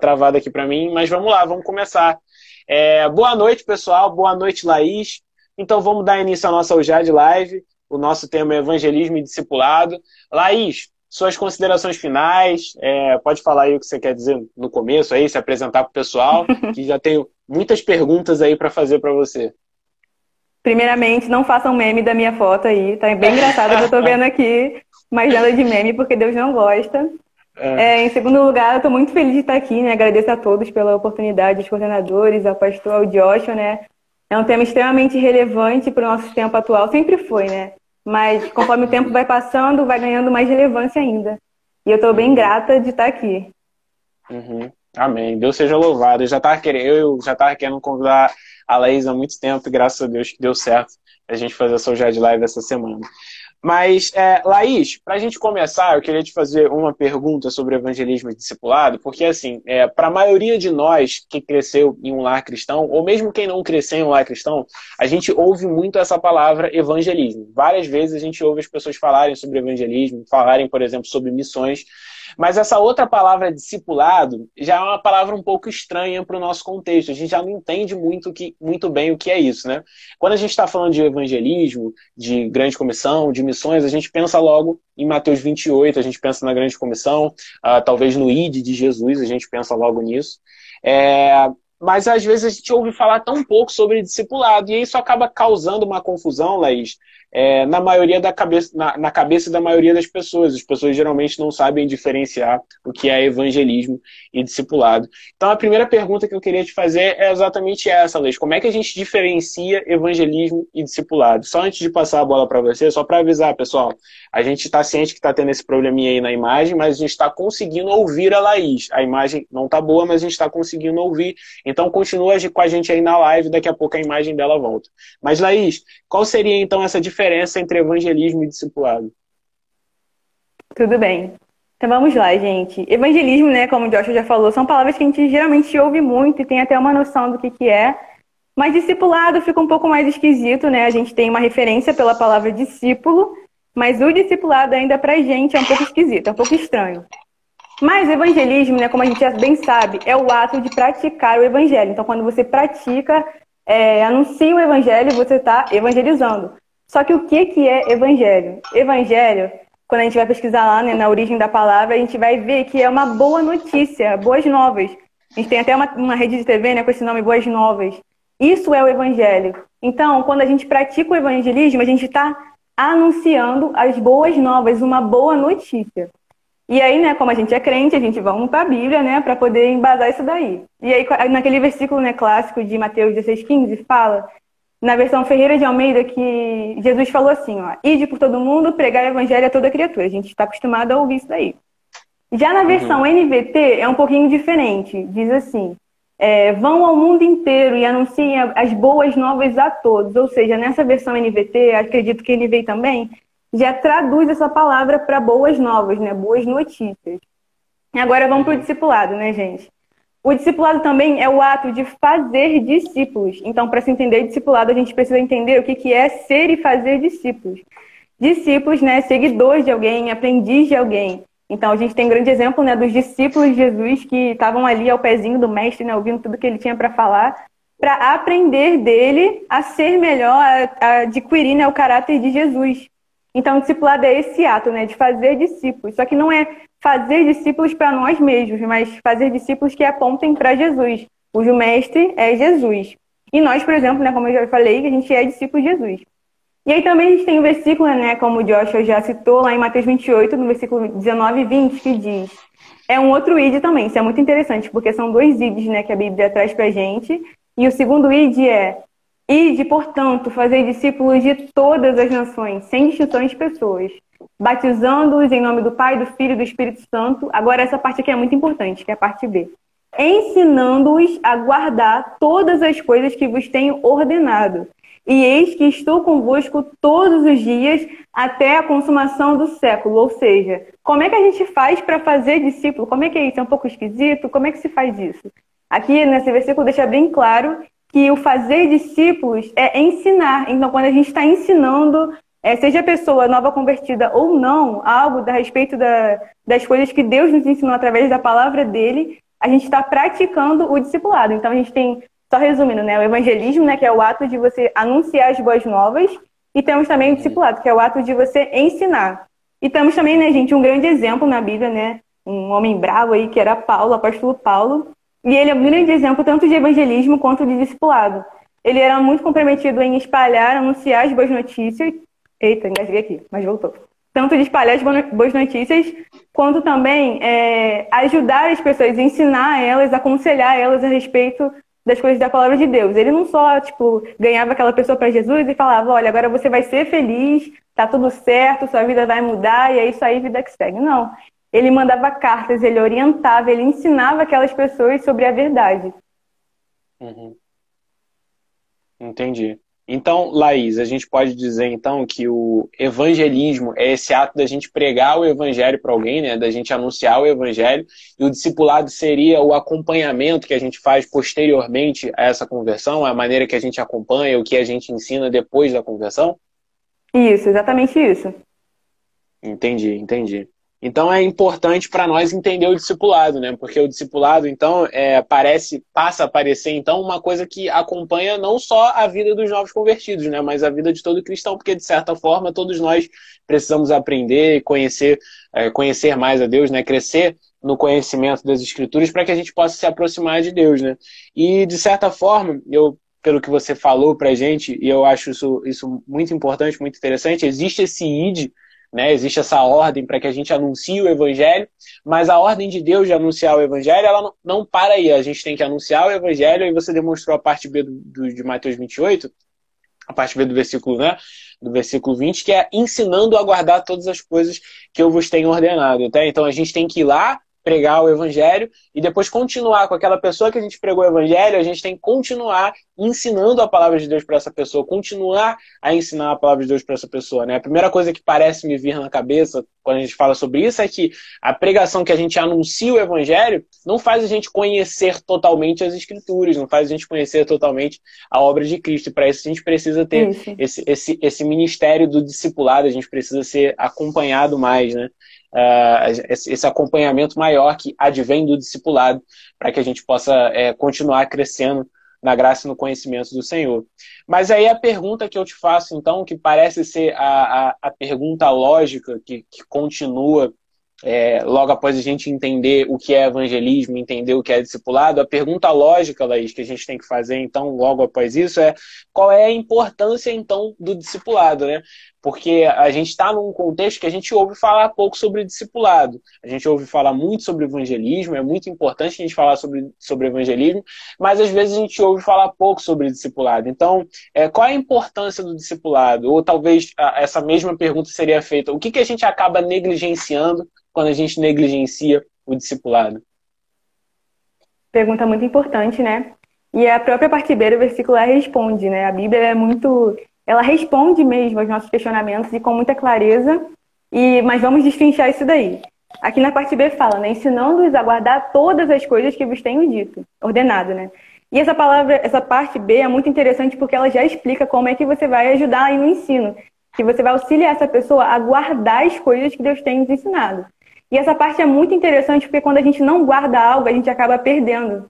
travado aqui para mim, mas vamos lá, vamos começar. É, boa noite, pessoal. Boa noite, Laís. Então vamos dar início à nossa UJAD Live. O nosso tema é Evangelismo e Discipulado. Laís, suas considerações finais. É, pode falar aí o que você quer dizer no começo aí, se apresentar para o pessoal, que já tenho muitas perguntas aí para fazer para você. Primeiramente, não façam meme da minha foto aí. Tá bem engraçado que eu tô vendo aqui, mas nada de meme, porque Deus não gosta. É. É, em segundo lugar, eu estou muito feliz de estar aqui, né? Agradeço a todos pela oportunidade, os coordenadores, ao pastor, ao Joshua, né? É um tema extremamente relevante para o nosso tempo atual, sempre foi, né? Mas conforme o tempo vai passando, vai ganhando mais relevância ainda. E eu estou bem grata de estar aqui. Uhum. Amém. Deus seja louvado. Eu já estava querendo, eu já estava querendo convidar a Laís há muito tempo e graças a Deus que deu certo a gente fazer Soja de Live essa semana. Mas, é, Laís, para a gente começar, eu queria te fazer uma pergunta sobre evangelismo e discipulado, porque, assim, é, para a maioria de nós que cresceu em um lar cristão, ou mesmo quem não cresceu em um lar cristão, a gente ouve muito essa palavra evangelismo. Várias vezes a gente ouve as pessoas falarem sobre evangelismo, falarem, por exemplo, sobre missões, mas essa outra palavra discipulado já é uma palavra um pouco estranha para o nosso contexto. A gente já não entende muito, que, muito bem o que é isso, né? Quando a gente está falando de evangelismo, de grande comissão, de missões, a gente pensa logo em Mateus 28, a gente pensa na grande comissão, uh, talvez no ID de Jesus, a gente pensa logo nisso. É, mas às vezes a gente ouve falar tão pouco sobre discipulado, e isso acaba causando uma confusão, Laís, é, na maioria da cabeça, na, na, cabeça da maioria das pessoas. As pessoas geralmente não sabem diferenciar o que é evangelismo e discipulado. Então a primeira pergunta que eu queria te fazer é exatamente essa, Leis. Como é que a gente diferencia evangelismo e discipulado? Só antes de passar a bola para você, só para avisar, pessoal, a gente está ciente que está tendo esse probleminha aí na imagem, mas a gente está conseguindo ouvir a Laís. A imagem não está boa, mas a gente está conseguindo ouvir. Então continua com a gente aí na live, daqui a pouco a imagem dela volta. Mas Laís, qual seria então essa diferença entre evangelismo e discipulado? Tudo bem. Então vamos lá, gente. Evangelismo, né, como o Joshua já falou, são palavras que a gente geralmente ouve muito e tem até uma noção do que, que é. Mas discipulado fica um pouco mais esquisito, né? A gente tem uma referência pela palavra discípulo, mas o discipulado ainda pra gente é um pouco esquisito, é um pouco estranho. Mas evangelismo, né, como a gente já bem sabe, é o ato de praticar o evangelho. Então, quando você pratica, é, anuncia o evangelho, você está evangelizando. Só que o que, que é evangelho? Evangelho, quando a gente vai pesquisar lá né, na origem da palavra, a gente vai ver que é uma boa notícia, boas novas. A gente tem até uma, uma rede de TV né, com esse nome Boas Novas. Isso é o evangelho. Então, quando a gente pratica o evangelismo, a gente está anunciando as boas novas, uma boa notícia. E aí, né, como a gente é crente, a gente vamos para a Bíblia, né, para poder embasar isso daí. E aí, naquele versículo, né, clássico de Mateus 16:15, fala na versão Ferreira de Almeida que Jesus falou assim, ó, ide por todo mundo, pregar o evangelho a toda criatura. A gente está acostumado a ouvir isso daí. Já na versão uhum. NVT é um pouquinho diferente. Diz assim, é, vão ao mundo inteiro e anunciem as boas novas a todos. Ou seja, nessa versão NVT, acredito que veio também, já traduz essa palavra para boas novas, né? Boas notícias. E agora vamos para o discipulado, né, gente? O discipulado também é o ato de fazer discípulos. Então, para se entender discipulado, a gente precisa entender o que, que é ser e fazer discípulos. Discípulos, né, seguidores de alguém, aprendiz de alguém. Então, a gente tem um grande exemplo né, dos discípulos de Jesus que estavam ali ao pezinho do mestre, né, ouvindo tudo que ele tinha para falar, para aprender dele a ser melhor, a, a adquirir né, o caráter de Jesus. Então, o discipulado é esse ato, né, de fazer discípulos. Só que não é fazer discípulos para nós mesmos, mas fazer discípulos que apontem para Jesus, cujo mestre é Jesus. E nós, por exemplo, né, como eu já falei, a gente é discípulo de Jesus. E aí também a gente tem um versículo, né, como o Joshua já citou, lá em Mateus 28, no versículo 19 e 20, que diz: é um outro id também, isso é muito interessante, porque são dois ids né, que a Bíblia traz para a gente. E o segundo id é: ide, portanto, fazer discípulos de todas as nações, sem distinção de pessoas batizando-os em nome do Pai, do Filho e do Espírito Santo. Agora, essa parte aqui é muito importante, que é a parte B. Ensinando-os a guardar todas as coisas que vos tenho ordenado. E eis que estou convosco todos os dias até a consumação do século. Ou seja, como é que a gente faz para fazer discípulo? Como é que é isso? É um pouco esquisito? Como é que se faz isso? Aqui nesse versículo deixa bem claro que o fazer discípulos é ensinar. Então, quando a gente está ensinando é, seja a pessoa nova convertida ou não, algo a respeito da, das coisas que Deus nos ensinou através da palavra dele, a gente está praticando o discipulado. Então a gente tem, só resumindo, né, o evangelismo, né, que é o ato de você anunciar as boas novas, e temos também o discipulado, que é o ato de você ensinar. E temos também, né, gente, um grande exemplo na Bíblia, né, um homem bravo aí que era Paulo, apóstolo Paulo, e ele é um grande exemplo tanto de evangelismo quanto de discipulado. Ele era muito comprometido em espalhar, anunciar as boas notícias. Eita, engasguei aqui, mas voltou tanto de espalhar as boas notícias, quanto também é, ajudar as pessoas, ensinar elas, aconselhar elas a respeito das coisas da palavra de Deus. Ele não só, tipo, ganhava aquela pessoa para Jesus e falava, olha, agora você vai ser feliz, tá tudo certo, sua vida vai mudar e é isso aí, vida que segue. Não. Ele mandava cartas, ele orientava, ele ensinava aquelas pessoas sobre a verdade. Uhum. Entendi. Então, Laís, a gente pode dizer então que o evangelismo é esse ato da gente pregar o evangelho para alguém, né? Da gente anunciar o evangelho, e o discipulado seria o acompanhamento que a gente faz posteriormente a essa conversão, a maneira que a gente acompanha, o que a gente ensina depois da conversão? Isso, exatamente isso. Entendi, entendi. Então é importante para nós entender o discipulado, né? Porque o discipulado, então, é, parece, passa a parecer, então, uma coisa que acompanha não só a vida dos novos convertidos, né? Mas a vida de todo cristão, porque, de certa forma, todos nós precisamos aprender, conhecer, é, conhecer mais a Deus, né? Crescer no conhecimento das Escrituras para que a gente possa se aproximar de Deus, né? E, de certa forma, eu pelo que você falou para a gente, e eu acho isso, isso muito importante, muito interessante, existe esse ID né? Existe essa ordem para que a gente anuncie o evangelho, mas a ordem de Deus de anunciar o evangelho, ela não, para aí. A gente tem que anunciar o evangelho, e você demonstrou a parte B do, do, de Mateus 28, a parte B do versículo, né? Do versículo 20, que é ensinando a guardar todas as coisas que eu vos tenho ordenado. Tá? Então a gente tem que ir lá, pregar o evangelho e depois continuar com aquela pessoa que a gente pregou o evangelho, a gente tem que continuar ensinando a palavra de Deus para essa pessoa, continuar a ensinar a palavra de Deus para essa pessoa, né? A primeira coisa que parece me vir na cabeça quando a gente fala sobre isso é que a pregação que a gente anuncia o evangelho não faz a gente conhecer totalmente as escrituras, não faz a gente conhecer totalmente a obra de Cristo. E para isso a gente precisa ter esse, esse, esse ministério do discipulado, a gente precisa ser acompanhado mais, né? Uh, esse acompanhamento maior que advém do discipulado, para que a gente possa é, continuar crescendo na graça e no conhecimento do Senhor. Mas aí a pergunta que eu te faço, então, que parece ser a, a, a pergunta lógica que, que continua é, logo após a gente entender o que é evangelismo, entender o que é discipulado, a pergunta lógica, Laís, que a gente tem que fazer, então, logo após isso, é qual é a importância, então, do discipulado, né? Porque a gente está num contexto que a gente ouve falar pouco sobre discipulado. A gente ouve falar muito sobre evangelismo, é muito importante a gente falar sobre, sobre evangelismo, mas às vezes a gente ouve falar pouco sobre discipulado. Então, é, qual é a importância do discipulado? Ou talvez a, essa mesma pergunta seria feita: o que, que a gente acaba negligenciando quando a gente negligencia o discipulado? Pergunta muito importante, né? E a própria parte B do versículo responde, né? A Bíblia é muito. Ela responde mesmo aos nossos questionamentos e com muita clareza. E Mas vamos destrinchar isso daí. Aqui na parte B fala, né? Ensinando-os a guardar todas as coisas que vos tenho dito. Ordenado, né? E essa palavra, essa parte B é muito interessante porque ela já explica como é que você vai ajudar aí no ensino. Que você vai auxiliar essa pessoa a guardar as coisas que Deus tem nos ensinado. E essa parte é muito interessante porque quando a gente não guarda algo, a gente acaba perdendo.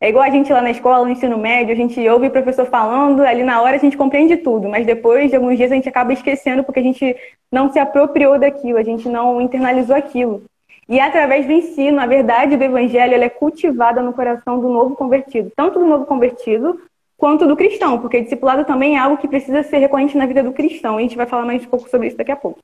É igual a gente lá na escola, no ensino médio, a gente ouve o professor falando, ali na hora a gente compreende tudo, mas depois de alguns dias a gente acaba esquecendo porque a gente não se apropriou daquilo, a gente não internalizou aquilo. E é através do ensino, a verdade do evangelho, ela é cultivada no coração do novo convertido, tanto do novo convertido quanto do cristão, porque discipulado também é algo que precisa ser recorrente na vida do cristão. A gente vai falar mais um pouco sobre isso daqui a pouco.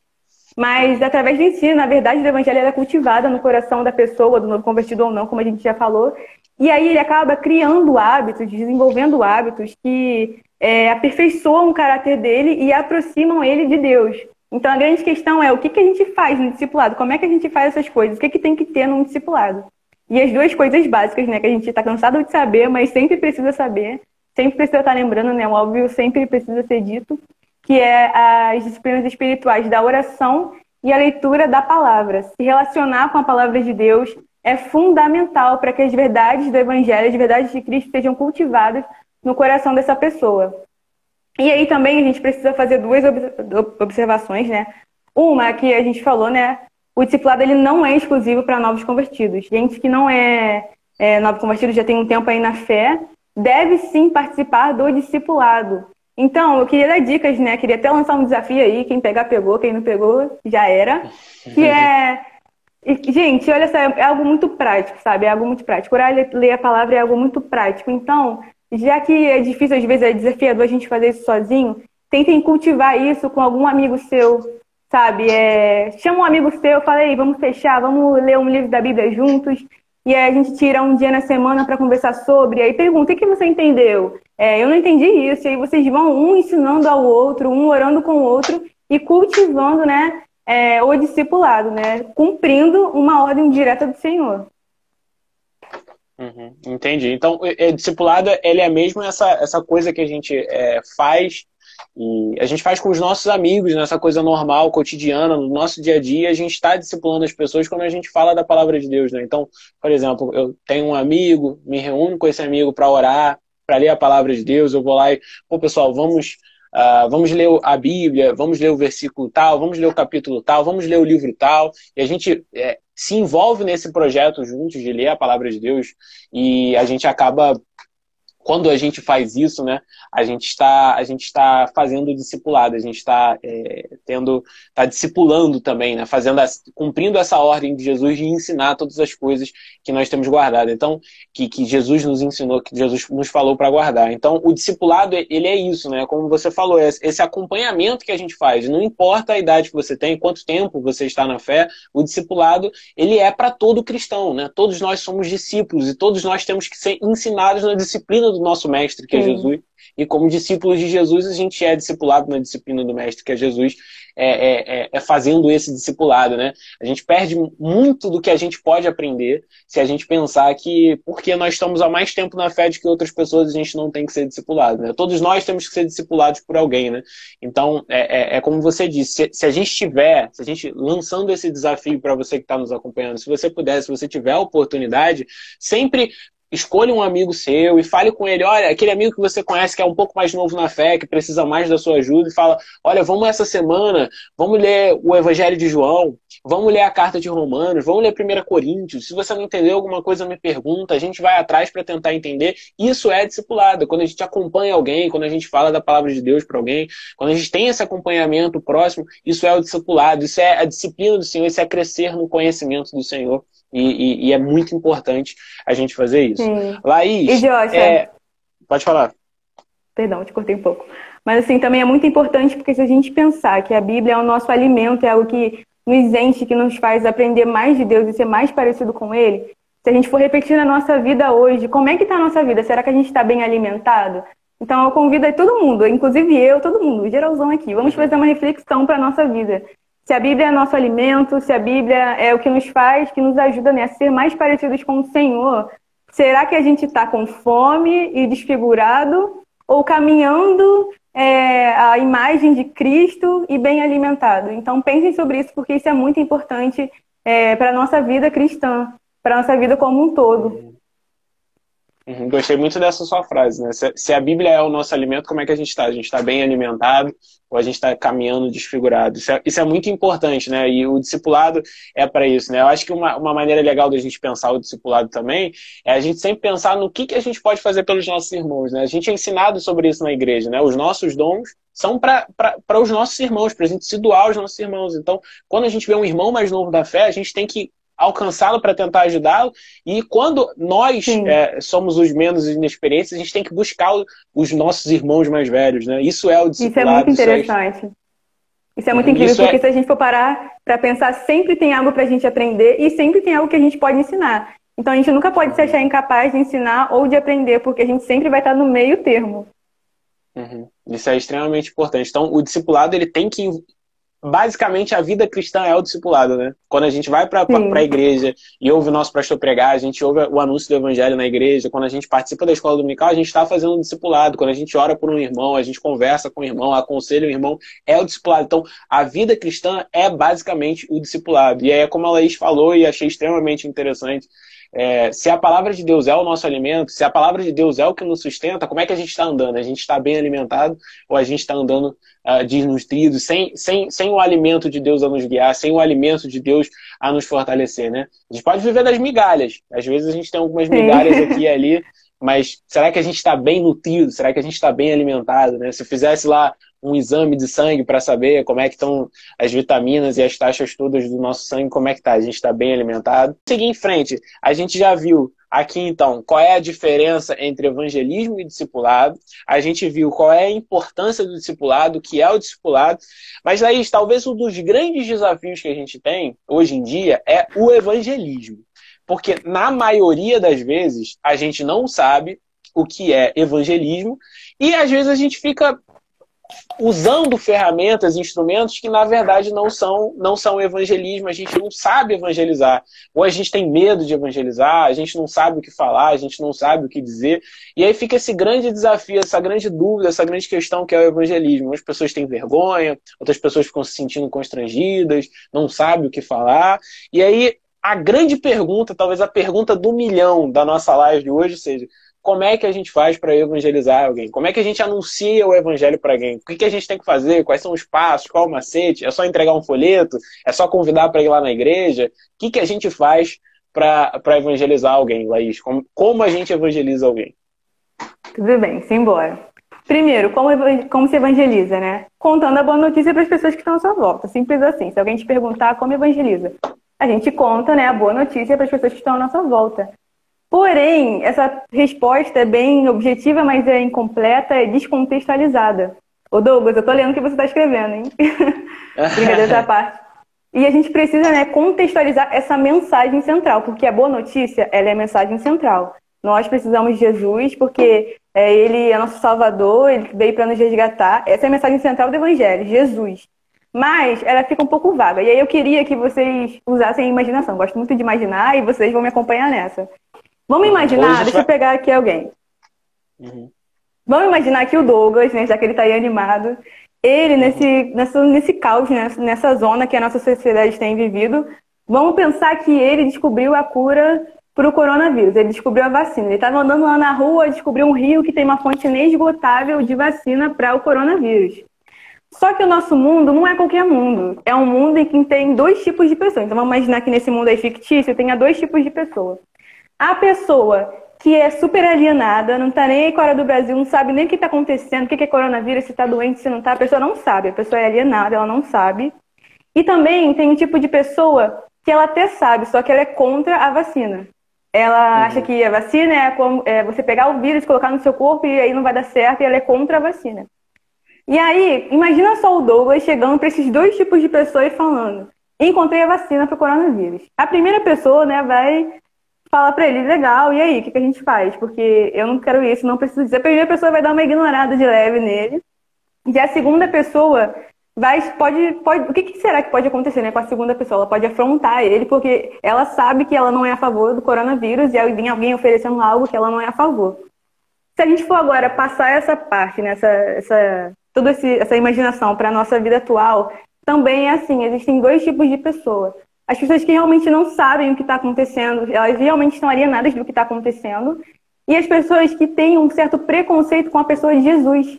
Mas através do ensino, a verdade do evangelho é cultivada no coração da pessoa, do novo convertido ou não, como a gente já falou. E aí ele acaba criando hábitos, desenvolvendo hábitos que é, aperfeiçoam o caráter dele e aproximam ele de Deus. Então a grande questão é o que, que a gente faz no discipulado? Como é que a gente faz essas coisas? O que, que tem que ter num discipulado? E as duas coisas básicas, né, que a gente está cansado de saber, mas sempre precisa saber, sempre precisa estar lembrando, né? O óbvio sempre precisa ser dito, que é as disciplinas espirituais da oração e a leitura da palavra. Se relacionar com a palavra de Deus é fundamental para que as verdades do Evangelho, as verdades de Cristo sejam cultivadas no coração dessa pessoa. E aí também a gente precisa fazer duas observações, né? Uma que a gente falou, né? O discipulado ele não é exclusivo para novos convertidos. Gente que não é é, novo convertido, já tem um tempo aí na fé, deve sim participar do discipulado. Então, eu queria dar dicas, né? Queria até lançar um desafio aí, quem pegar, pegou, quem não pegou, já era. Que é. Gente, olha só, é algo muito prático, sabe? É algo muito prático. Orar ler a palavra é algo muito prático. Então, já que é difícil, às vezes é desafiador a gente fazer isso sozinho, tentem cultivar isso com algum amigo seu, sabe? É... Chama um amigo seu, fala aí, vamos fechar, vamos ler um livro da Bíblia juntos. E aí a gente tira um dia na semana para conversar sobre, e aí pergunta, o que você entendeu? É, eu não entendi isso, e aí vocês vão um ensinando ao outro, um orando com o outro, e cultivando, né, é, o discipulado, né, cumprindo uma ordem direta do Senhor. Uhum, entendi. Então, é, discipulado, ele é mesmo essa, essa coisa que a gente é, faz e a gente faz com os nossos amigos, nessa coisa normal, cotidiana, no nosso dia a dia, a gente está discipulando as pessoas quando a gente fala da palavra de Deus, né? Então, por exemplo, eu tenho um amigo, me reúno com esse amigo para orar, para ler a palavra de Deus, eu vou lá e, pô, pessoal, vamos, uh, vamos ler a Bíblia, vamos ler o versículo tal, vamos ler o capítulo tal, vamos ler o livro tal, e a gente é, se envolve nesse projeto juntos de ler a palavra de Deus e a gente acaba quando a gente faz isso, né, a gente está a gente está fazendo discipulado, a gente está é, tendo está discipulando também, né, fazendo cumprindo essa ordem de Jesus de ensinar todas as coisas que nós temos guardado. Então, que, que Jesus nos ensinou, que Jesus nos falou para guardar. Então, o discipulado ele é isso, né, como você falou, é esse acompanhamento que a gente faz. Não importa a idade que você tem, quanto tempo você está na fé, o discipulado ele é para todo cristão, né? Todos nós somos discípulos e todos nós temos que ser ensinados na disciplina do nosso mestre, que é Jesus. E como discípulos de Jesus, a gente é discipulado na disciplina do mestre, que é Jesus, é, é, é, é, fazendo esse discipulado, né? A gente perde muito do que a gente pode aprender se a gente pensar que, porque nós estamos há mais tempo na fé do que outras pessoas, a gente não tem que ser discipulado, né? Todos nós temos que ser discipulados por alguém, né? Então, é, é, é como você disse, se, se, a gente tiver, se a gente lançando esse desafio para você que está nos acompanhando, se você puder, se você tiver a oportunidade, sempre escolha um amigo seu e fale com ele, olha, aquele amigo que você conhece que é um pouco mais novo na fé, que precisa mais da sua ajuda, e fala, olha, vamos essa semana, vamos ler o Evangelho de João, vamos ler a carta de Romanos, vamos ler 1 Coríntios. Se você não entendeu alguma coisa, me pergunta, a gente vai atrás para tentar entender. Isso é discipulado. Quando a gente acompanha alguém, quando a gente fala da palavra de Deus para alguém, quando a gente tem esse acompanhamento próximo, isso é o discipulado, isso é a disciplina do Senhor, isso é crescer no conhecimento do Senhor. E, e, e, é muito importante a gente fazer isso. Sim. Laís, e é... pode falar. Perdão, te cortei um pouco. Mas assim, também é muito importante porque se a gente pensar que a Bíblia é o nosso alimento, é algo que nos enche, que nos faz aprender mais de Deus e ser mais parecido com Ele, se a gente for repetir na nossa vida hoje, como é que está a nossa vida? Será que a gente está bem alimentado? Então eu convido todo mundo, inclusive eu, todo mundo, geralzão aqui, vamos fazer uma reflexão para a nossa vida se a Bíblia é nosso alimento, se a Bíblia é o que nos faz, que nos ajuda né, a ser mais parecidos com o Senhor, será que a gente está com fome e desfigurado ou caminhando é, a imagem de Cristo e bem alimentado? Então pensem sobre isso, porque isso é muito importante é, para a nossa vida cristã, para a nossa vida como um todo. Uhum, gostei muito dessa sua frase, né? Se, se, a Bíblia é o nosso alimento, como é que a gente está? A gente está bem alimentado ou a gente está caminhando desfigurado? Isso é, isso é, muito importante, né? E o discipulado é para isso, né? Eu acho que uma, uma maneira legal da gente pensar o discipulado também é a gente sempre pensar no que, que a gente pode fazer pelos nossos irmãos, né? A gente é ensinado sobre isso na igreja, né? Os nossos dons são para os nossos irmãos, para a gente se doar aos nossos irmãos. Então, quando a gente vê um irmão mais novo da fé, a gente tem que alcançá-lo para tentar ajudá-lo. E quando nós é, somos os menos inexperientes, a gente tem que buscar os nossos irmãos mais velhos, né? Isso é o discipulado. Isso é muito interessante. Isso é muito incrível, Isso porque é... se a gente for parar para pensar, sempre tem algo para a gente aprender e sempre tem algo que a gente pode ensinar. Então a gente nunca pode se achar incapaz de ensinar ou de aprender, porque a gente sempre vai estar no meio termo. Uhum. Isso é extremamente importante. Então, o discipulado ele tem que basicamente a vida cristã é o discipulado, né? Quando a gente vai para a igreja e ouve o nosso pastor pregar, a gente ouve o anúncio do evangelho na igreja, quando a gente participa da escola dominical, a gente está fazendo um discipulado. Quando a gente ora por um irmão, a gente conversa com o irmão, aconselha o irmão, é o discipulado. Então, a vida cristã é basicamente o discipulado. E aí é como a Laís falou e achei extremamente interessante. É, se a palavra de Deus é o nosso alimento, se a palavra de Deus é o que nos sustenta, como é que a gente está andando? A gente está bem alimentado ou a gente está andando uh, desnutrido, sem, sem, sem o alimento de Deus a nos guiar, sem o alimento de Deus a nos fortalecer, né? A gente pode viver das migalhas. Às vezes a gente tem algumas migalhas aqui e ali, mas será que a gente está bem nutrido? Será que a gente está bem alimentado? Né? Se fizesse lá um exame de sangue para saber como é que estão as vitaminas e as taxas todas do nosso sangue, como é que está? A gente está bem alimentado? Seguir em frente, a gente já viu aqui então qual é a diferença entre evangelismo e discipulado. A gente viu qual é a importância do discipulado, o que é o discipulado. Mas aí, talvez um dos grandes desafios que a gente tem hoje em dia é o evangelismo. Porque na maioria das vezes a gente não sabe o que é evangelismo e às vezes a gente fica usando ferramentas, instrumentos que na verdade não são não são evangelismo, a gente não sabe evangelizar, ou a gente tem medo de evangelizar, a gente não sabe o que falar, a gente não sabe o que dizer, e aí fica esse grande desafio, essa grande dúvida, essa grande questão que é o evangelismo. As pessoas têm vergonha, outras pessoas ficam se sentindo constrangidas, não sabem o que falar, e aí a grande pergunta, talvez a pergunta do milhão da nossa live de hoje seja: como é que a gente faz para evangelizar alguém? Como é que a gente anuncia o evangelho para alguém? O que, que a gente tem que fazer? Quais são os passos? Qual o macete? É só entregar um folheto? É só convidar para ir lá na igreja? O que, que a gente faz para evangelizar alguém, Laís? Como, como a gente evangeliza alguém? Tudo bem, simbora. Primeiro, como, como se evangeliza, né? Contando a boa notícia para as pessoas que estão à sua volta. Simples assim. Se alguém te perguntar como evangeliza, a gente conta né, a boa notícia para as pessoas que estão à nossa volta. Porém, essa resposta é bem objetiva, mas é incompleta, é descontextualizada. Ô Douglas, eu tô lendo o que você está escrevendo, hein? Brincadeira da parte. E a gente precisa né, contextualizar essa mensagem central, porque a boa notícia ela é a mensagem central. Nós precisamos de Jesus, porque é, ele é nosso Salvador, ele veio para nos resgatar. Essa é a mensagem central do Evangelho, Jesus. Mas ela fica um pouco vaga. E aí eu queria que vocês usassem a imaginação. Gosto muito de imaginar e vocês vão me acompanhar nessa. Vamos imaginar, deixa eu pegar aqui alguém. Uhum. Vamos imaginar que o Douglas, né, já que ele está aí animado, ele uhum. nesse, nessa, nesse caos, né, nessa zona que a nossa sociedade tem vivido, vamos pensar que ele descobriu a cura para o coronavírus. Ele descobriu a vacina. Ele estava andando lá na rua, descobriu um rio que tem uma fonte inesgotável de vacina para o coronavírus. Só que o nosso mundo não é qualquer mundo. É um mundo em que tem dois tipos de pessoas. Então vamos imaginar que nesse mundo aí fictício tenha dois tipos de pessoas. A pessoa que é super alienada, não está nem aí fora do Brasil, não sabe nem o que está acontecendo, o que é coronavírus, se está doente, se não está, a pessoa não sabe, a pessoa é alienada, ela não sabe. E também tem um tipo de pessoa que ela até sabe, só que ela é contra a vacina. Ela uhum. acha que a vacina é, como, é você pegar o vírus, colocar no seu corpo e aí não vai dar certo, e ela é contra a vacina. E aí, imagina só o Douglas chegando para esses dois tipos de pessoas e falando: encontrei a vacina para o coronavírus. A primeira pessoa, né, vai falar para ele: legal, e aí, o que, que, a gente faz? Porque eu não quero isso, não preciso dizer. A primeira pessoa vai dar uma ignorada de leve nele. E a segunda pessoa vai, pode, pode. O que, que será que pode acontecer né, com a segunda pessoa? Ela pode afrontar ele, porque ela sabe que ela não é a favor do coronavírus e aí vem alguém oferecendo algo que ela não é a favor. Se a gente for agora passar essa parte, né, essa, toda essa imaginação para a nossa vida atual, também é assim: existem dois tipos de pessoas. As pessoas que realmente não sabem o que está acontecendo, elas realmente estão alienadas do que está acontecendo, e as pessoas que têm um certo preconceito com a pessoa de Jesus.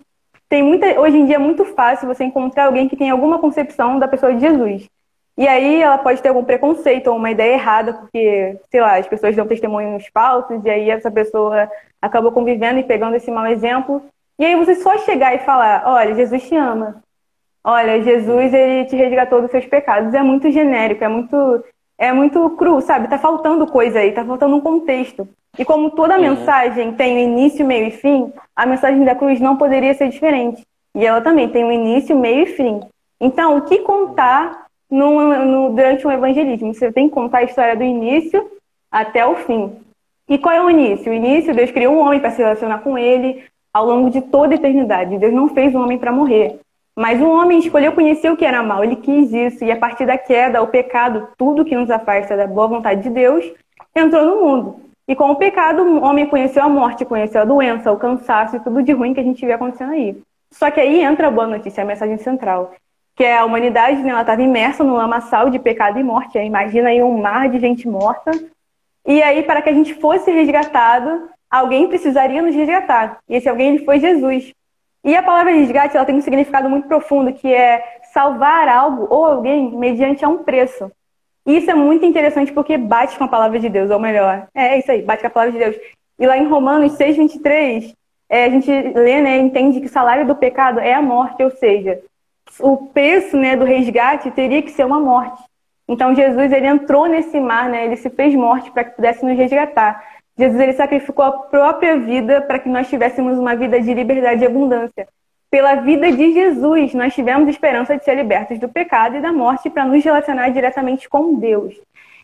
Tem muita, hoje em dia é muito fácil você encontrar alguém que tem alguma concepção da pessoa de Jesus. E aí ela pode ter algum preconceito ou uma ideia errada, porque, sei lá, as pessoas dão testemunhos falsos, e aí essa pessoa acaba convivendo e pegando esse mau exemplo e aí você só chegar e falar, olha, Jesus te ama. Olha, Jesus ele te resgatou dos seus pecados. É muito genérico, é muito é muito cru, sabe? Tá faltando coisa aí, tá faltando um contexto. E como toda uhum. mensagem tem início, meio e fim, a mensagem da cruz não poderia ser diferente. E ela também tem um início, meio e fim. Então, o que contar no, no, durante um evangelismo? Você tem que contar a história do início até o fim. E qual é o início? O início, Deus criou um homem para se relacionar com ele ao longo de toda a eternidade. Deus não fez um homem para morrer. Mas o homem escolheu conhecer o que era mal, ele quis isso, e a partir da queda, o pecado, tudo que nos afasta da boa vontade de Deus, entrou no mundo. E com o pecado, o homem conheceu a morte, conheceu a doença, o cansaço e tudo de ruim que a gente vê acontecendo aí. Só que aí entra a boa notícia, a mensagem central, que é a humanidade, né, ela estava imersa no lamaçal de pecado e morte. Imagina aí um mar de gente morta, E aí, para que a gente fosse resgatado, alguém precisaria nos resgatar. E esse alguém ele foi Jesus. E a palavra resgate ela tem um significado muito profundo, que é salvar algo ou alguém mediante a um preço. E isso é muito interessante porque bate com a palavra de Deus, ou melhor, é isso aí, bate com a palavra de Deus. E lá em Romanos 6, 23, é, a gente lê, né, entende que o salário do pecado é a morte, ou seja, o preço né, do resgate teria que ser uma morte. Então Jesus ele entrou nesse mar, né, ele se fez morte para que pudesse nos resgatar. Jesus ele sacrificou a própria vida para que nós tivéssemos uma vida de liberdade e abundância. Pela vida de Jesus, nós tivemos esperança de ser libertos do pecado e da morte para nos relacionar diretamente com Deus.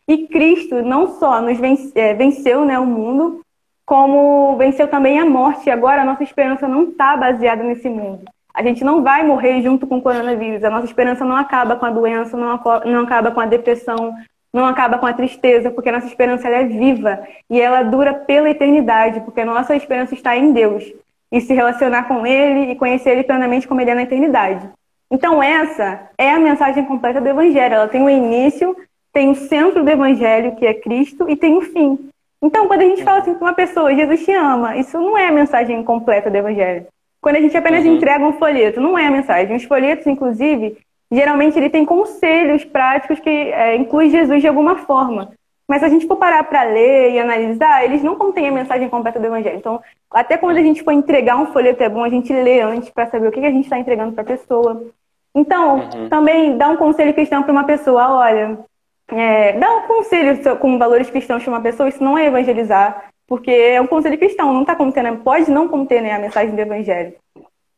E Cristo não só nos é, venceu né, o mundo, como venceu também a morte. Agora a nossa esperança não está baseada nesse mundo. A gente não vai morrer junto com o coronavírus. A nossa esperança não acaba com a doença, não, acaba com a depressão, não acaba com a tristeza, porque a nossa esperança é viva e ela dura pela eternidade, porque a nossa esperança está em Deus e se relacionar com Ele e conhecer Ele plenamente como Ele é na eternidade. Então essa é a mensagem completa do Evangelho. Ela tem o um início, tem o um centro do Evangelho, que é Cristo, e tem o um fim. Então, quando a gente fala assim para uma pessoa, Jesus te ama, isso não é a mensagem completa do Evangelho. Quando a gente apenas uhum. entrega um folheto, não é a mensagem. Os folhetos, inclusive, geralmente ele tem conselhos práticos que é, inclui Jesus de alguma forma. Mas se a gente for parar para ler e analisar, eles não contêm a mensagem completa do Evangelho. Então, até quando a gente for entregar um folheto, é bom a gente ler antes para saber o que a gente está entregando para a pessoa. Então, uhum. também dá um conselho cristão para uma pessoa: olha, é, dá um conselho com valores cristãos para uma pessoa, isso não é evangelizar, porque é um conselho cristão, não está contendo, pode não conter né, a mensagem do Evangelho.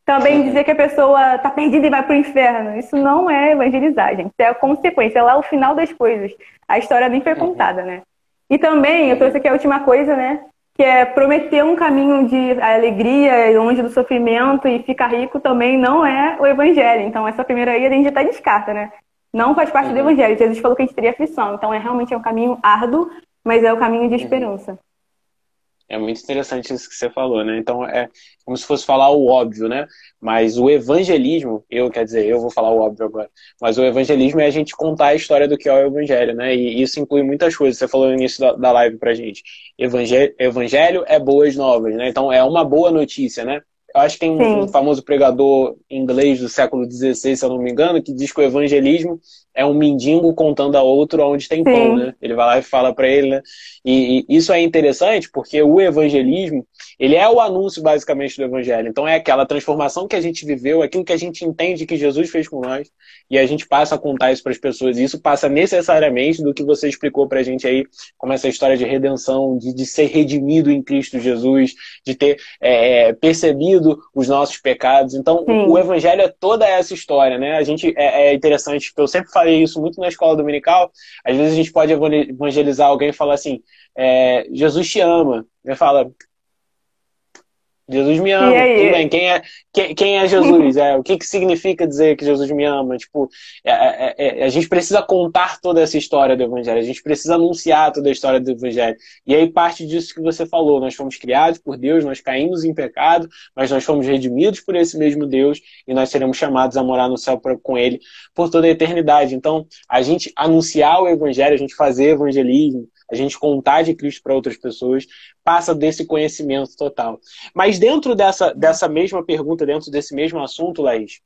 Também dizer que a pessoa está perdida e vai para o inferno. Isso não é evangelizar, gente. Isso é a consequência, é lá o final das coisas. A história nem foi uhum. contada, né? E também, eu trouxe aqui a última coisa, né? Que é prometer um caminho de alegria longe do sofrimento e ficar rico também não é o evangelho. Então, essa primeira aí a gente já tá descarta, né? Não faz parte uhum. do evangelho. Jesus falou que a gente teria aflição. Então, é realmente é um caminho árduo, mas é o caminho de uhum. esperança. É muito interessante isso que você falou, né? Então é como se fosse falar o óbvio, né? Mas o evangelismo, eu quer dizer, eu vou falar o óbvio agora, mas o evangelismo é a gente contar a história do que é o evangelho, né? E isso inclui muitas coisas. Você falou no início da, live pra gente. Evangelho é boas novas, né? Então é uma boa notícia, né? Eu acho que tem um, um famoso pregador inglês do século XVI, se eu não me engano, que diz que o evangelismo é um mendigo contando a outro onde tem Sim. pão, né? Ele vai lá e fala para ele, né? E, e, isso é interessante porque o evangelismo, ele é o anúncio basicamente do evangelho. Então é aquela transformação que a gente viveu, aquilo que a gente entende que Jesus fez com nós, e a gente passa a contar isso para as pessoas. E isso passa necessariamente do que você explicou para a gente aí, como essa história de redenção, de, de ser redimido em Cristo Jesus, de ter é, é os nossos pecados. Então Sim. o evangelho é toda essa história, né? A gente é, é interessante, eu sempre falei isso muito na escola dominical. Às vezes a gente pode evangelizar alguém e falar assim: é, Jesus te ama. Ele fala, Jesus me ama, tudo bem. Quem é, quem, quem é Jesus? É, o que, que significa dizer que Jesus me ama? Tipo, é, é, é, a gente precisa contar toda essa história do Evangelho, a gente precisa anunciar toda a história do Evangelho. E aí parte disso que você falou, nós fomos criados por Deus, nós caímos em pecado, mas nós fomos redimidos por esse mesmo Deus e nós seremos chamados a morar no céu com Ele por toda a eternidade. Então, a gente anunciar o Evangelho, a gente fazer evangelismo, a gente contar de Cristo para outras pessoas, passa desse conhecimento total. Mas dentro dessa, dessa mesma pergunta, dentro desse mesmo assunto, Laís,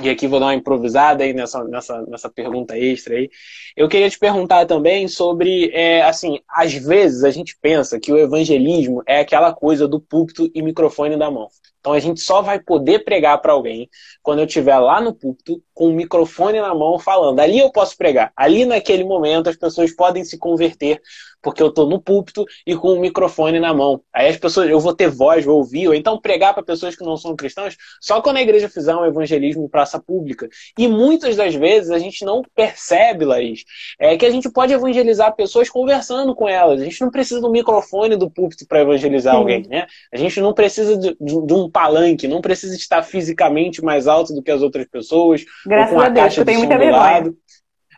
e aqui vou dar uma improvisada aí nessa, nessa, nessa pergunta extra aí. Eu queria te perguntar também sobre, é, assim, às vezes a gente pensa que o evangelismo é aquela coisa do púlpito e microfone na mão. Então a gente só vai poder pregar para alguém quando eu estiver lá no púlpito com o microfone na mão falando. Ali eu posso pregar. Ali naquele momento as pessoas podem se converter porque eu estou no púlpito e com o microfone na mão. Aí as pessoas, eu vou ter voz, vou ouvir, ou então pregar para pessoas que não são cristãs, só quando a igreja fizer um evangelismo em praça pública. E muitas das vezes a gente não percebe, Laís, é que a gente pode evangelizar pessoas conversando com elas. A gente não precisa do microfone do púlpito para evangelizar Sim. alguém, né? A gente não precisa de, de, um palanque, não precisa estar fisicamente mais alto do que as outras pessoas, Graças ou com a, a Deus, caixa eu tenho muita vergonha.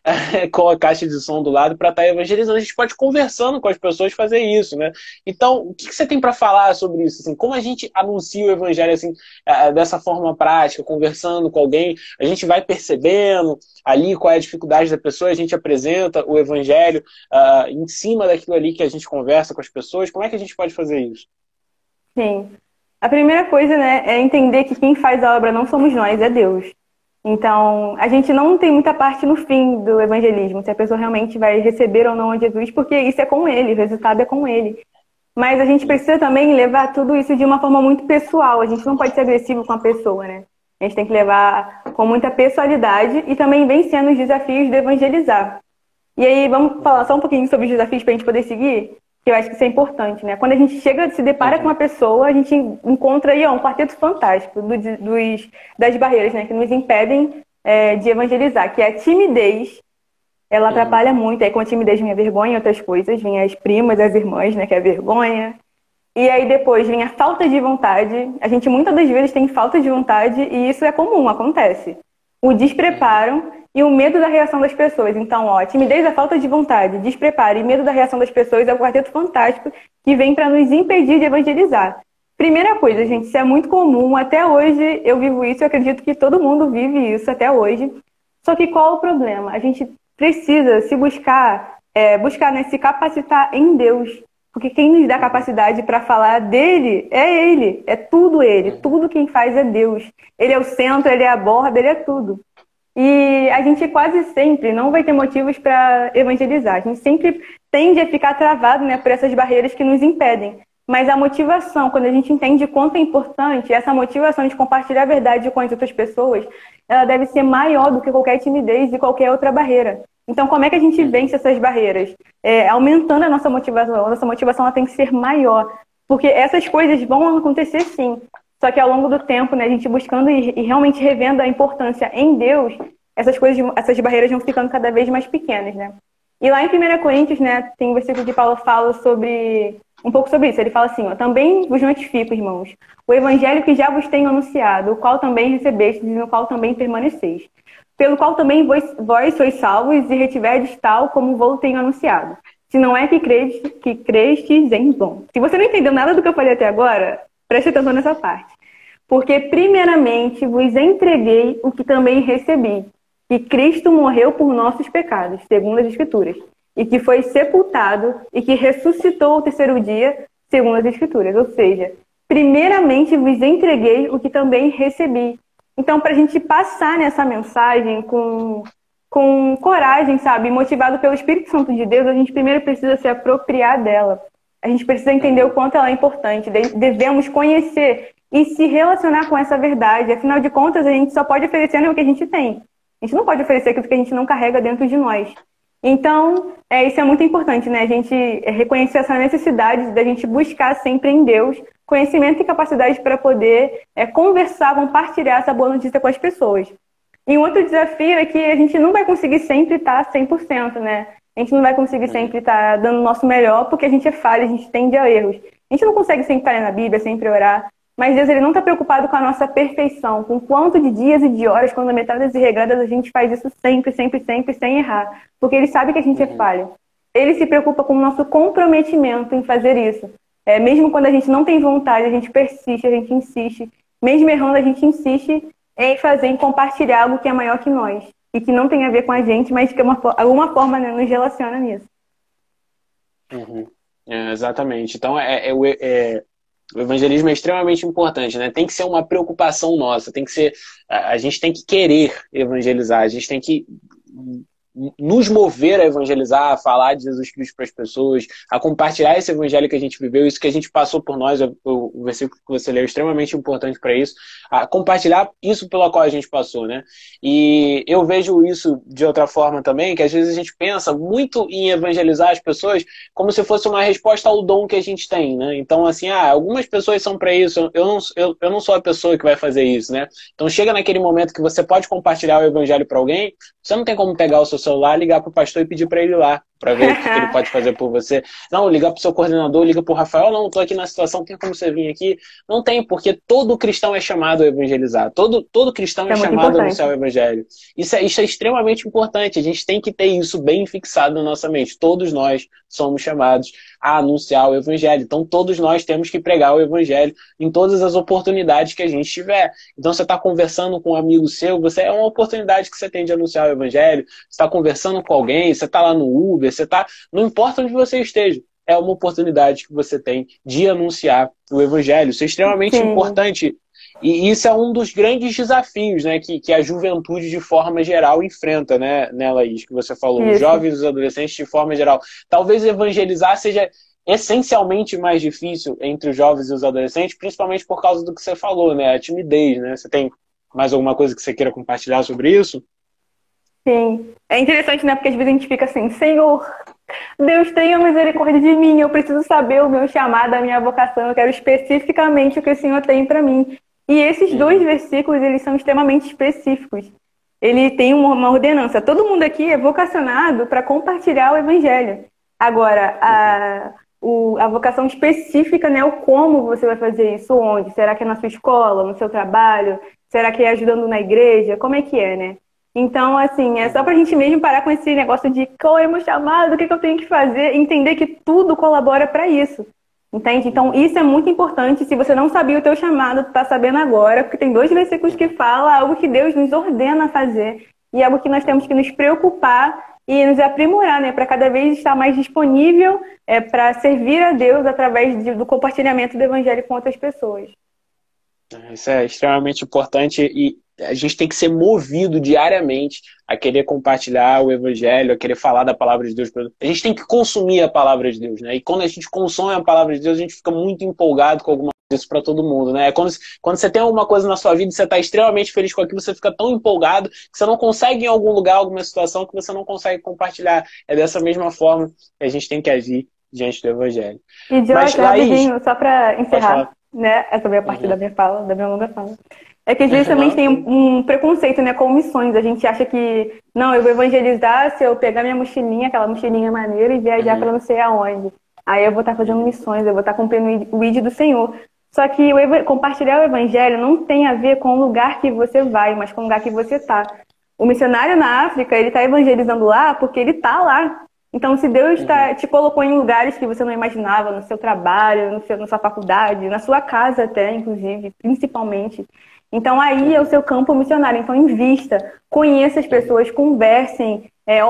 com a caixa de som do lado para estar tá evangelizando. A gente pode conversando com as pessoas fazer isso, né? Então, o que, você tem para falar sobre isso? Assim, como a gente anuncia o evangelho assim, dessa forma prática, conversando com alguém? A gente vai percebendo ali qual é a dificuldade da pessoa, a gente apresenta o evangelho uh, em cima daquilo ali que a gente conversa com as pessoas. Como é que a gente pode fazer isso? Sim. A primeira coisa, né, é entender que quem faz a obra não somos nós, é Deus. Então, a gente não tem muita parte no fim do evangelismo, se a pessoa realmente vai receber ou não a Jesus, porque isso é com ele, o resultado é com ele. Mas a gente precisa também levar tudo isso de uma forma muito pessoal. A gente não pode ser agressivo com a pessoa, né? A gente tem que levar com muita pessoalidade e também vencendo os desafios de evangelizar. E aí, vamos falar só um pouquinho sobre os desafios para a gente poder seguir? Que eu acho que isso é importante, né? Quando a gente chega, se depara uhum. com uma pessoa, a gente encontra aí ó, um quarteto fantástico do, dos, das barreiras, né? Que nos impedem é, de evangelizar, que é a timidez. Ela uhum. atrapalha muito. Aí com a timidez vem a vergonha e outras coisas. Vem as primas, as irmãs, né? Que é a vergonha. E aí depois vem a falta de vontade. A gente muitas das vezes tem falta de vontade e isso é comum, acontece. O despreparo e o medo da reação das pessoas. Então, ó, timidez é falta de vontade, despreparo e medo da reação das pessoas é o quarteto fantástico que vem para nos impedir de evangelizar. Primeira coisa, gente, isso é muito comum. Até hoje eu vivo isso, eu acredito que todo mundo vive isso até hoje. Só que qual o problema? A gente precisa se buscar, é, buscar né, se capacitar em Deus. Porque quem nos dá capacidade para falar dele é ele, é tudo ele. Tudo quem faz é Deus. Ele é o centro, ele é a borda, ele é tudo. E a gente quase sempre não vai ter motivos para evangelizar. A gente sempre tende a ficar travado né, por essas barreiras que nos impedem. Mas a motivação, quando a gente entende quanto é importante, essa motivação de compartilhar a verdade com as outras pessoas, ela deve ser maior do que qualquer timidez e qualquer outra barreira. Então, como é que a gente vence essas barreiras? É, aumentando a nossa motivação. A nossa motivação tem que ser maior. Porque essas coisas vão acontecer sim. Só que ao longo do tempo, né, a gente buscando e, realmente revendo a importância em Deus, essas coisas, essas barreiras vão ficando cada vez mais pequenas, né? E lá em 1 Coríntios, né, tem um versículo que Paulo fala sobre um pouco sobre isso. Ele fala assim: ó, também vos notifico, irmãos, o evangelho que já vos tenho anunciado, o qual também recebestes e no qual também permaneceis, pelo qual também vós, vós sois salvos e retiverdes tal como vos tenho anunciado. Se não é que creste, que crestes em bom. Se você não entendeu nada do que eu falei até agora, Preste atenção nessa parte. Porque, primeiramente, vos entreguei o que também recebi, que Cristo morreu por nossos pecados, segundo as Escrituras, e que foi sepultado e que ressuscitou ao terceiro dia, segundo as Escrituras. Ou seja, primeiramente vos entreguei o que também recebi. Então, para a gente passar nessa mensagem com, com coragem, sabe, motivado pelo Espírito Santo de Deus, a gente primeiro precisa se apropriar dela. A gente precisa entender o quanto ela é importante. Devemos conhecer e se relacionar com essa verdade. Afinal de contas, a gente só pode oferecer o que a gente tem. A gente não pode oferecer aquilo que a gente não carrega dentro de nós. Então, é, isso é muito importante, né? A gente reconhecer essa necessidade da gente buscar sempre em Deus conhecimento e capacidade para poder é, conversar, compartilhar essa boa notícia com as pessoas. E um outro desafio é que a gente não vai conseguir sempre estar 100%, né? A gente não vai conseguir uhum. sempre estar tá dando o nosso melhor porque a gente é falha, a gente tende a erros. A gente não consegue sempre estar na Bíblia, sempre orar. Mas Deus ele não está preocupado com a nossa perfeição, com quanto de dias e de horas, quando metades e regradas, a gente faz isso sempre, sempre, sempre, sem errar. Porque Ele sabe que a gente é uhum. é falha. Ele se preocupa com o nosso comprometimento em fazer isso. É, mesmo quando a gente não tem vontade, a gente persiste, a gente insiste. Mesmo errando, a gente insiste em fazer, em compartilhar algo que é maior que nós e que não tem a ver com a gente, mas que uma, alguma forma né, nos relaciona nisso. Uhum. É, exatamente. Então, é, é, é, o evangelismo é extremamente importante, né? Tem que ser uma preocupação nossa, tem que ser. A, a gente tem que querer evangelizar, a gente tem que nos mover a evangelizar, a falar de Jesus Cristo para as pessoas, a compartilhar esse evangelho que a gente viveu, isso que a gente passou por nós, o, versículo que você leu é extremamente importante para isso, a compartilhar isso pela qual a gente passou, né? E eu vejo isso de outra forma também, que às vezes a gente pensa muito em evangelizar as pessoas como se fosse uma resposta ao dom que a gente tem, né? Então, assim, ah, algumas pessoas são para isso, eu não, eu, eu não sou a pessoa que vai fazer isso, né? Então, chega naquele momento que você pode compartilhar o evangelho para alguém, você não tem como pegar o seu celular, ligar para o pastor e pedir para ele ir lá. Para ver o que, que, ele pode fazer por você. Não, liga para o seu coordenador, liga para o Rafael, não, estou aqui na situação, tem como você vir aqui? Não tem, porque todo cristão é chamado a evangelizar. Todo, todo cristão é, é chamado importante. a anunciar o evangelho. Isso é, isso é extremamente importante. A gente tem que ter isso bem fixado na nossa mente. Todos nós somos chamados a anunciar o evangelho. Então, todos nós temos que pregar o evangelho em todas as oportunidades que a gente tiver. Então, você está conversando com um amigo seu, você é uma oportunidade que você tem de anunciar o evangelho. Você está conversando com alguém, você está lá no Uber, você está. Não importa onde você esteja é uma oportunidade que você tem de anunciar o evangelho. Isso é extremamente Sim. importante e isso é um dos grandes desafios né, que, que a juventude, de forma geral, enfrenta, né, né Laís, que você falou, isso. os jovens e os adolescentes, de forma geral. Talvez evangelizar seja essencialmente mais difícil entre os jovens e os adolescentes, principalmente por causa do que você falou, né, a timidez, né? Você tem mais alguma coisa que você queira compartilhar sobre isso? Sim. É interessante, né? Porque às vezes a gente fica assim, Senhor, Deus tenha misericórdia de mim, eu preciso saber o meu chamado, a minha vocação, eu quero especificamente o que o Senhor tem para mim. E esses dois versículos, eles são extremamente específicos. Ele tem uma ordenança. Todo mundo aqui é vocacionado para compartilhar o evangelho. Agora, a, o, a vocação específica, né, o como você vai fazer isso, onde? Será que é na sua escola, no seu trabalho? Será que é ajudando na igreja? Como é que é, né? Então, assim, é só para a gente mesmo parar com esse negócio de qual é o meu chamado, o que, que eu tenho que fazer, entender que tudo colabora para isso. Entende? Então, isso é muito importante. Se você não sabia o teu chamado, tu tá sabendo agora, porque tem dois versículos que falam algo que Deus nos ordena fazer e algo que nós temos que nos preocupar e nos aprimorar, né, para cada vez estar mais disponível é, para servir a Deus através de, do compartilhamento do evangelho com outras pessoas. Isso é extremamente importante e a gente tem que ser movido diariamente a querer compartilhar o evangelho, a querer falar da palavra de Deus. A gente tem que consumir a palavra de Deus, né? E quando a gente consome a palavra de Deus, a gente fica muito empolgado com alguma coisa para todo mundo, né? É quando, quando você tem alguma coisa na sua vida e você está extremamente feliz com aquilo, você fica tão empolgado que você não consegue em algum lugar, alguma situação que você não consegue compartilhar. É dessa mesma forma que a gente tem que agir diante do evangelho. E de Mas, Laís, só para encerrar, né? Essa minha parte uhum. da minha fala, da minha longa fala. É que às vezes também tem um preconceito, né, com missões. A gente acha que, não, eu vou evangelizar se eu pegar minha mochilinha, aquela mochilinha maneira, e viajar uhum. para não sei aonde. Aí eu vou estar tá fazendo missões, eu vou estar tá cumprindo o ID do Senhor. Só que o compartilhar o evangelho não tem a ver com o lugar que você vai, mas com o lugar que você está. O missionário na África, ele está evangelizando lá porque ele está lá. Então, se Deus tá, uhum. te colocou em lugares que você não imaginava, no seu trabalho, no seu, na sua faculdade, na sua casa até, inclusive, principalmente, então aí é o seu campo missionário. Então invista, conheça as pessoas, conversem, é.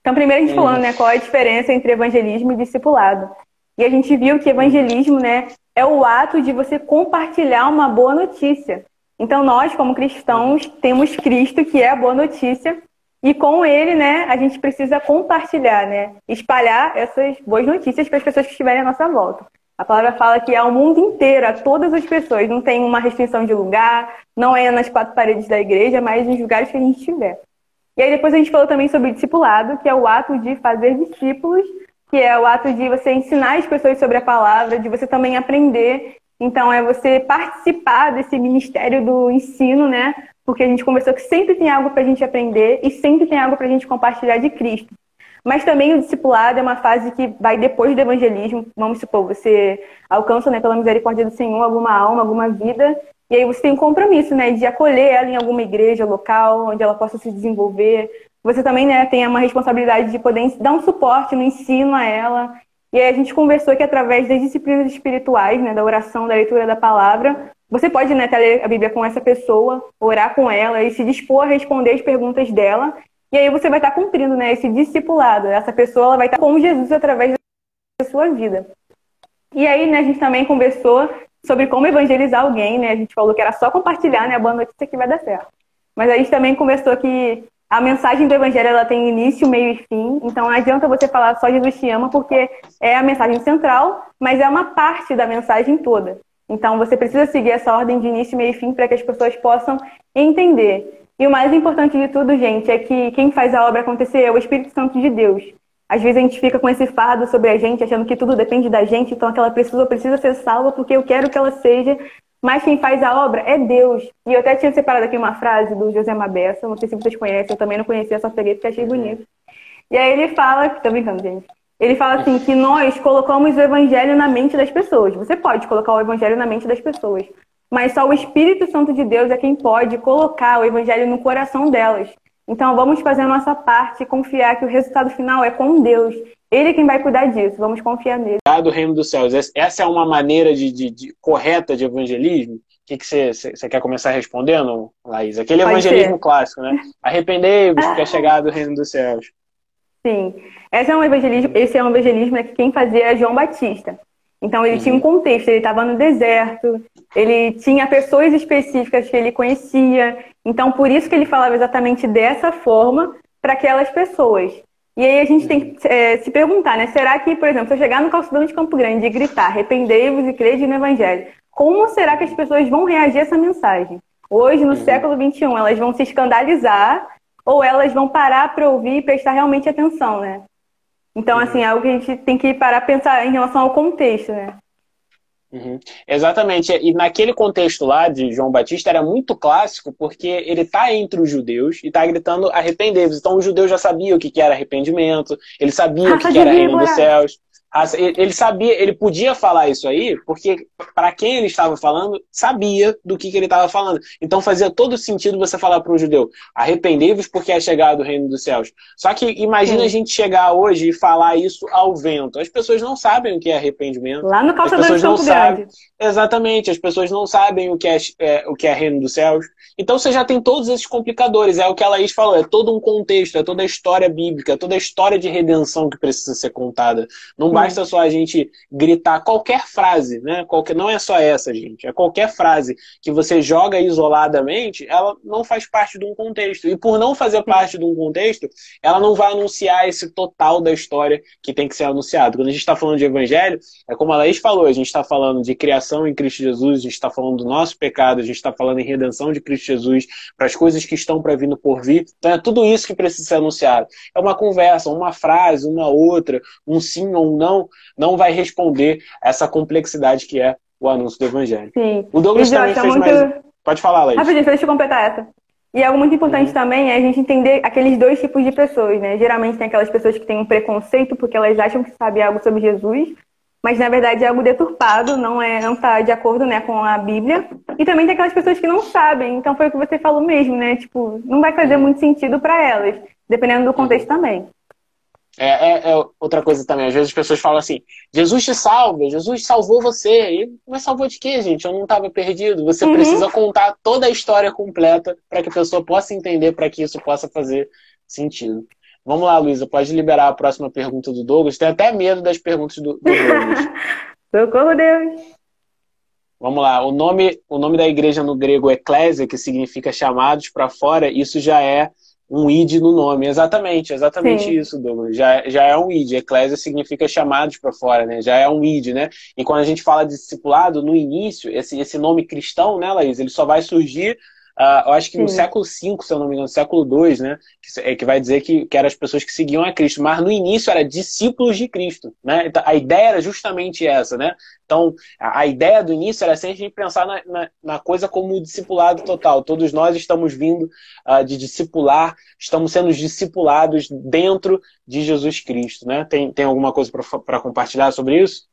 Então primeiro a gente falando, né, qual é a diferença entre evangelismo e discipulado. E a gente viu que evangelismo, né, é o ato de você compartilhar uma boa notícia. Então nós, como cristãos, temos Cristo, que é a boa notícia, e com ele, né, a gente precisa compartilhar, né, espalhar essas boas notícias para as pessoas que estiverem à nossa volta. A palavra fala que é ao mundo inteiro, a todas as pessoas. Não tem uma restrição de lugar, não é nas quatro paredes da igreja, mas nos lugares que a gente estiver. E aí depois a gente falou também sobre discipulado, que é o ato de fazer discípulos, que é o ato de você ensinar as pessoas sobre a palavra, de você também aprender. Então é você participar desse ministério do ensino, né? Porque a gente conversou que sempre tem algo para a gente aprender e sempre tem algo para a gente compartilhar de Cristo. Mas também o discipulado é uma fase que vai depois do evangelismo. Vamos supor, você alcança, né, pela misericórdia do Senhor, alguma alma, alguma vida, e aí você tem um compromisso, né, de acolher ela em alguma igreja local, onde ela possa se desenvolver. Você também, né, tem uma responsabilidade de poder dar um suporte no ensino a ela. E aí a gente conversou que através das disciplinas espirituais, né, da oração, da leitura da palavra, você pode, né, ler a Bíblia com essa pessoa, orar com ela e se dispor a responder as perguntas dela e aí você vai estar cumprindo né, esse discipulado. Essa pessoa ela vai estar com Jesus através da sua vida. E aí né, a gente também conversou sobre como evangelizar alguém. Né? A gente falou que era só compartilhar né, a boa notícia que vai dar certo. Mas a gente também conversou que a mensagem do evangelho ela tem início, meio e fim. Então não adianta você falar só Jesus te ama, porque é a mensagem central, mas é uma parte da mensagem toda. Então você precisa seguir essa ordem de início, meio e fim para que as pessoas possam entender. E o mais importante de tudo, gente, é que quem faz a obra acontecer é o Espírito Santo de Deus. Às vezes a gente fica com esse fardo sobre a gente, achando que tudo depende da gente, então aquela pessoa precisa ser salva porque eu quero que ela seja. mas quem faz a obra é Deus. E eu até tinha separado aqui uma frase do José Mabessa, não sei se vocês conhecem, eu também não conhecia, só peguei porque achei bonito. E aí ele fala, tô brincando, gente. Ele fala assim que nós colocamos o evangelho na mente das pessoas. Você pode colocar o evangelho na mente das pessoas, mas só o Espírito Santo de Deus é quem pode colocar o evangelho no coração delas. Então vamos fazer a nossa parte e confiar que o resultado final é com Deus. Ele é quem vai cuidar disso. Vamos confiar nele. Do reino dos céus. Essa é uma maneira de, de, de correta de evangelismo? O que, você quer começar respondendo, Laís? Aquele Pode evangelismo ser. clássico, né? Arrependei-vos, porque é chegado o reino dos céus. Sim. Esse é um evangelismo, esse é um evangelismo que quem fazia é João Batista. Então ele uhum. tinha um contexto, ele estava no deserto, ele tinha pessoas específicas que ele conhecia. Então por isso que ele falava exatamente dessa forma para aquelas pessoas. E aí a gente tem que é, se perguntar, né? Será que, por exemplo, se eu chegar no calçadão de Campo Grande e gritar, arrependei-vos e crede no Evangelho, como será que as pessoas vão reagir a essa mensagem? Hoje, no uhum. século XXI, elas vão se escandalizar ou elas vão parar para ouvir e prestar realmente atenção, né? Então, assim, é algo que a gente tem que parar a pensar em relação ao contexto, né? Uhum. Exatamente. E naquele contexto lá de João Batista era muito clássico, porque ele está entre os judeus e está gritando arrependei-vos. Então os judeus já sabiam o que, era arrependimento, ele sabia o que, que era reino dos céus. Ele sabia, ele podia falar isso aí, porque para quem ele estava falando, sabia do que, que ele estava falando. Então fazia todo sentido você falar para um judeu: arrependei-vos porque é chegado o reino dos céus. Só que imagina Sim. a gente chegar hoje e falar isso ao vento. As pessoas não sabem o que é arrependimento. Lá no As pessoas não sabem. Exatamente, as pessoas não sabem o que é, é, o que é reino dos céus. Então você já tem todos esses complicadores. É o que a Laís falou, é todo um contexto, é toda a história bíblica, é toda a história de redenção que precisa ser contada. Não basta só a gente gritar qualquer frase, né? Qualquer, não é só essa, gente. É qualquer frase que você joga isoladamente, ela não faz parte de um contexto. E por não fazer parte de um contexto, ela não vai anunciar esse total da história que tem que ser anunciado. Quando a gente está falando de evangelho, é como a Laís falou, a gente está falando de criação em Cristo Jesus, a gente está falando do nosso pecado, a gente está falando em redenção de Cristo Jesus, para as coisas que estão para vir por vir. Então é tudo isso que precisa ser anunciado. É uma conversa, uma frase, uma outra, um sim ou um não, não vai responder essa complexidade que é o anúncio do evangelho. Sim. O Douglas também fez muito... mais. Pode falar, Laís. Rapidinho, deixa eu completar essa. E algo muito importante uhum. também é a gente entender aqueles dois tipos de pessoas, né? Geralmente tem aquelas pessoas que têm um preconceito porque elas acham que sabem algo sobre Jesus, mas na verdade é algo deturpado, não é, não está de acordo, né, com a Bíblia. E também tem aquelas pessoas que não sabem. Então foi o que você falou mesmo, né? Tipo, não vai fazer muito sentido para elas, dependendo do contexto também. É, é, é, outra coisa também. Às vezes as pessoas falam assim: Jesus te salva, Jesus salvou você. E, mas salvou de quê, gente? Eu não estava perdido. Você uhum. precisa contar toda a história completa para que a pessoa possa entender, para que isso possa fazer sentido. Vamos lá, Luísa, pode liberar a próxima pergunta do Douglas. Tem até medo das perguntas do, do Douglas. Socorro, Deus! Vamos lá, o nome, o nome da igreja no grego é Eclésia, que significa chamados para fora, isso já é um id no nome. Exatamente, exatamente Sim. isso, Douglas. Já, já é um id. Eclésia significa chamados para fora, né? Já é um id, né? E quando a gente fala de discipulado, no início, esse, esse nome cristão, né, Laís, ele só vai surgir Uh, eu acho que Sim. no século V, se eu não me engano, século II, né? Que, é, que vai dizer que, que eram as pessoas que seguiam a Cristo. Mas no início era discípulos de Cristo, né? Então, a ideia era justamente essa, né? Então, a, a ideia do início era sempre a gente pensar na, na, na, coisa como discipulado total. Todos nós estamos vindo uh, de discipular, estamos sendo discipulados dentro de Jesus Cristo, né? Tem, tem alguma coisa para compartilhar sobre isso?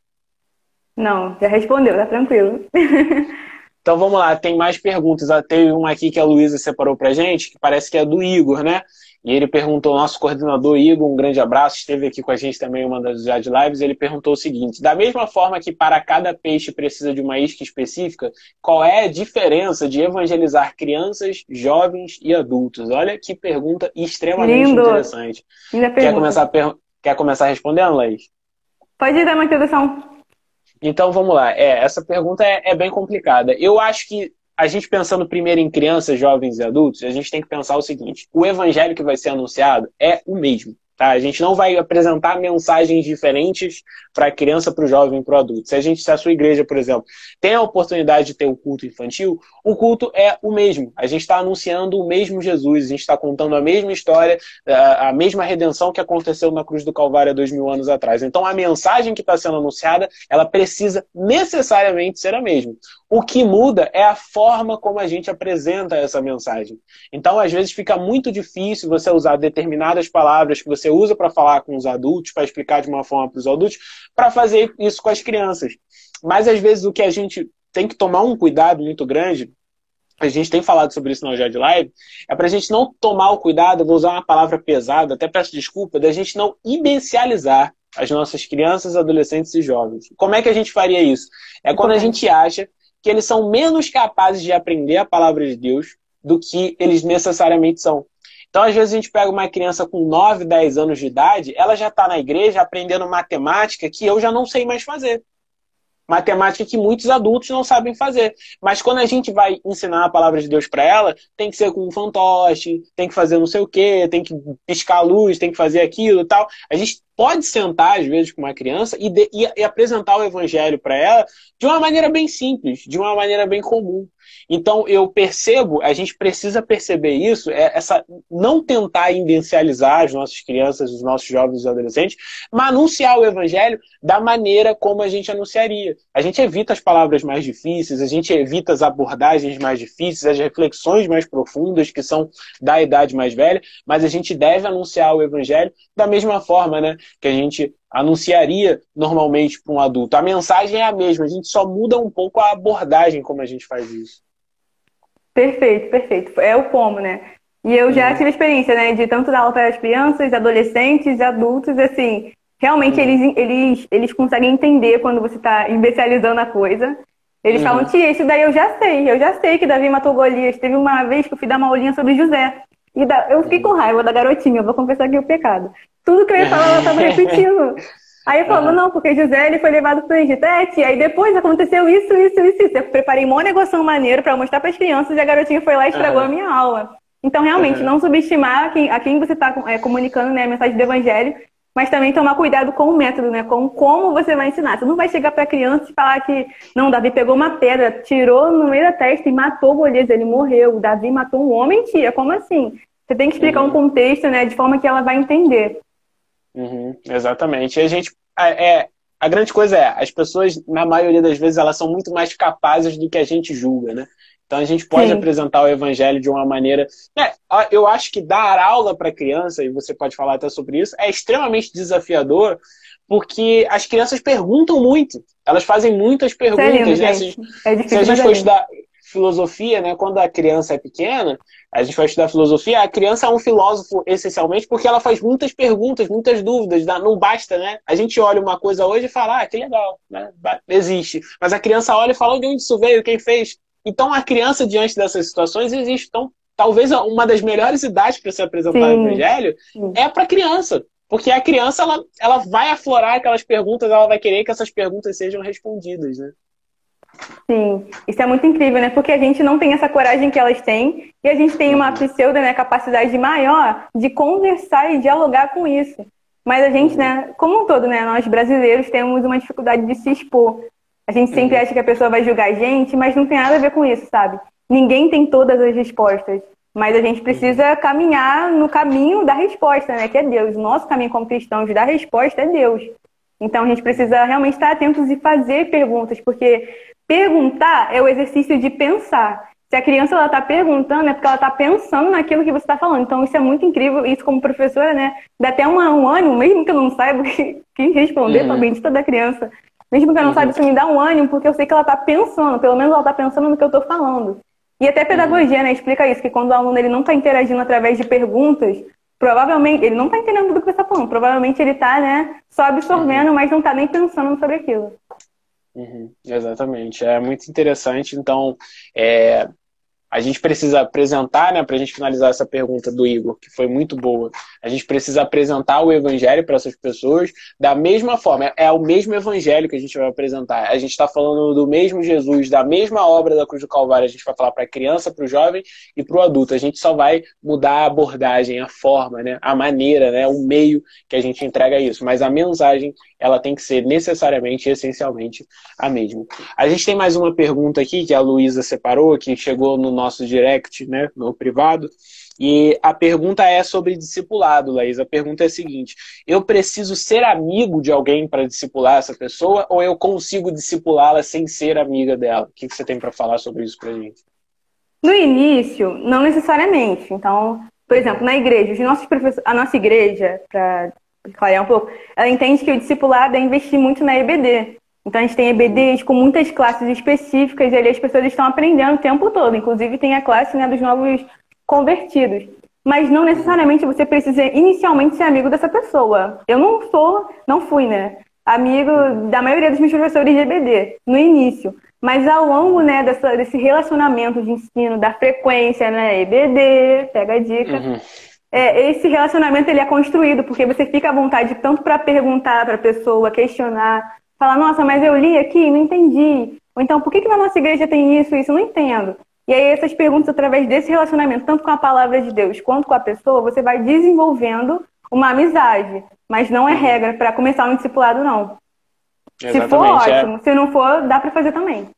Não, já respondeu, tá tranquilo. Então vamos lá, tem mais perguntas. Ah, tem uma aqui que a Luísa separou pra gente, que parece que é do Igor, né? E ele perguntou, nosso coordenador Igor, um grande abraço, esteve aqui com a gente também uma das Jade Lives, ele perguntou o seguinte: da mesma forma que para cada peixe precisa de uma isca específica, qual é a diferença de evangelizar crianças, jovens e adultos? Olha que pergunta extremamente Lindo. interessante. Quer começar, per... Quer começar respondendo, Laís? Pode dar uma introdução. Então vamos lá. É, essa pergunta é, é bem complicada. Eu acho que a gente pensando primeiro em crianças, jovens e adultos, a gente tem que pensar o seguinte: o evangelho que vai ser anunciado é o mesmo. Tá? A gente não vai apresentar mensagens diferentes para a criança, para o jovem para o adulto. Se a gente, se a sua igreja, por exemplo, tem a oportunidade de ter o culto infantil, o culto é o mesmo. A gente está anunciando o mesmo Jesus, a gente está contando a mesma história, a mesma redenção que aconteceu na cruz do Calvário há dois mil anos atrás. Então a mensagem que está sendo anunciada, ela precisa necessariamente ser a mesma. O que muda é a forma como a gente apresenta essa mensagem. Então, às vezes, fica muito difícil você usar determinadas palavras que você usa para falar com os adultos, para explicar de uma forma para os adultos, para fazer isso com as crianças. Mas, às vezes, o que a gente tem que tomar um cuidado muito grande a gente tem falado sobre isso no Ojad Live, é para a gente não tomar o cuidado, vou usar uma palavra pesada, até peço desculpa, da gente não imbecilizar as nossas crianças, adolescentes e jovens. Como é que a gente faria isso? É quando a gente acha que eles são menos capazes de aprender a palavra de Deus do que eles necessariamente são. Então, às vezes, a gente pega uma criança com 9, 10 anos de idade, ela já está na igreja aprendendo matemática que eu já não sei mais fazer matemática que muitos adultos não sabem fazer. Mas quando a gente vai ensinar a palavra de Deus para ela, tem que ser com um fantoche, tem que fazer não sei o quê, tem que piscar a luz, tem que fazer aquilo e tal. A gente pode sentar, às vezes, com uma criança e, de, e, e apresentar o evangelho para ela de uma maneira bem simples, de uma maneira bem comum. Então, eu percebo, a gente precisa perceber isso, é essa não tentar indencializar as nossas crianças, os nossos jovens e adolescentes, mas anunciar o evangelho da maneira como a gente anunciaria. A gente evita as palavras mais difíceis, a gente evita as abordagens mais difíceis, as reflexões mais profundas que são da idade mais velha, mas a gente deve anunciar o evangelho da mesma forma, né? Que a gente anunciaria normalmente para um adulto. A mensagem é a mesma, a gente só muda um pouco a abordagem como a gente faz isso. Perfeito, perfeito. É o como, né? E eu já uhum. tive experiência, né, de tanto dar aula para as crianças, adolescentes, adultos, assim, realmente uhum. eles, eles, eles conseguem entender quando você está especializando a coisa. Eles uhum. falam, tia, isso daí eu já sei, eu já sei que Davi matou Golias. Teve uma vez que eu fui dar uma aulinha sobre José. E da... eu fiquei com raiva da garotinha, vou confessar aqui o pecado. Tudo que eu ia falar, ela estava repetindo. Aí eu falo, não, porque José ele foi levado para o Egito. Tia, aí depois aconteceu isso, isso, isso, isso. Eu preparei uma negociação maneira para mostrar para as crianças e a garotinha foi lá e estragou uhum. a minha aula. Então, realmente, uhum. não subestimar a quem, a quem você está é, comunicando né, a mensagem do evangelho, mas também tomar cuidado com o método, né? Com como você vai ensinar. Você não vai chegar para a criança e falar que, não, Davi pegou uma pedra, tirou no meio da testa e matou Golias, ele morreu. Davi matou um homem, tia, como assim? Você tem que explicar uhum. um contexto, né, de forma que ela vai entender. Uhum, exatamente. E a gente. É, é, a grande coisa é, as pessoas, na maioria das vezes, elas são muito mais capazes do que a gente julga, né? Então a gente pode Sim. apresentar o evangelho de uma maneira. É, eu acho que dar aula para criança, e você pode falar até sobre isso, é extremamente desafiador, porque as crianças perguntam muito. Elas fazem muitas perguntas. Sério, né? Se, é se a gente for estudar filosofia, né, quando a criança é pequena, a gente vai estudar filosofia, a criança é um filósofo essencialmente porque ela faz muitas perguntas, muitas dúvidas, não basta, né? A gente olha uma coisa hoje e fala, ah, que legal, né? Existe. Mas a criança olha e fala, de onde isso veio, quem fez? Então a criança, diante dessas situações, existe. Então, talvez uma das melhores idades para se apresentar Sim. o evangelho Sim. é para a criança. Porque a criança, ela, ela vai aflorar aquelas perguntas, ela vai querer que essas perguntas sejam respondidas, né? Sim, isso é muito incrível, né? Porque a gente não tem essa coragem que elas têm e a gente tem uma pseudo né, capacidade maior de conversar e dialogar com isso. Mas a gente, né, como um todo, né, nós brasileiros temos uma dificuldade de se expor. A gente sempre acha que a pessoa vai julgar a gente, mas não tem nada a ver com isso, sabe? Ninguém tem todas as respostas, mas a gente precisa caminhar no caminho da resposta, né, que é Deus. O nosso caminho como cristãos da resposta é Deus. Então a gente precisa realmente estar atentos e fazer perguntas, porque Perguntar é o exercício de pensar. Se a criança ela está perguntando, é porque ela está pensando naquilo que você está falando. Então, isso é muito incrível. Isso, como professora, né, dá até uma, um ânimo, mesmo que eu não saiba que, que responder uhum. para a bendita da criança. Mesmo que eu não uhum. saiba, isso me dá um ânimo, porque eu sei que ela está pensando, pelo menos ela está pensando no que eu estou falando. E até pedagogia, uhum. né, explica isso, que quando o aluno ele não está interagindo através de perguntas, provavelmente, ele não está entendendo tudo que você está falando, provavelmente ele está, né, só absorvendo, uhum. mas não está nem pensando sobre aquilo. Uhum, exatamente, é muito interessante. Então, é, a gente precisa apresentar, né, para a gente finalizar essa pergunta do Igor, que foi muito boa. A gente precisa apresentar o evangelho para essas pessoas da mesma forma. É o mesmo evangelho que a gente vai apresentar. A gente está falando do mesmo Jesus, da mesma obra da Cruz do Calvário. A gente vai falar para a criança, para o jovem e para o adulto. A gente só vai mudar a abordagem, a forma, né, a maneira, né, o meio que a gente entrega isso. Mas a mensagem, ela tem que ser necessariamente, essencialmente, a mesma. A gente tem mais uma pergunta aqui que a Luísa separou, que chegou no nosso direct, né, no privado, E a pergunta é sobre discipulado, Laís. A pergunta é a seguinte: eu preciso ser amigo de alguém para discipular essa pessoa ou eu consigo discipulá-la sem ser amiga dela? O que você tem para falar sobre isso para gente? No início, não necessariamente. Então, por exemplo, na igreja, os nossos a nossa igreja, para clarear um pouco, ela entende que o discipulado é investir muito na EBD. Então a gente tem EBDs com muitas classes específicas e ali as pessoas estão aprendendo o tempo todo. Inclusive tem a classe né, dos novos convertidos. Mas não necessariamente você precisa inicialmente ser amigo dessa pessoa. Eu não sou, não fui, né? Amigo da maioria dos meus professores de EBD, no início. Mas ao longo né, dessa, desse relacionamento de ensino, da frequência, né? EBD, pega a dica. Uhum. É, esse relacionamento ele é construído, porque você fica à vontade tanto para perguntar para a pessoa, questionar, falar, nossa, mas eu li aqui e não entendi. Ou então, por que, que na nossa igreja tem isso, isso? Eu não entendo. E aí, essas perguntas, através desse relacionamento, tanto com a palavra de Deus quanto com a pessoa, você vai desenvolvendo uma amizade. Mas não é regra para começar um discipulado, não. Exatamente, Se for, é. ótimo. É. Se não for, dá para fazer também.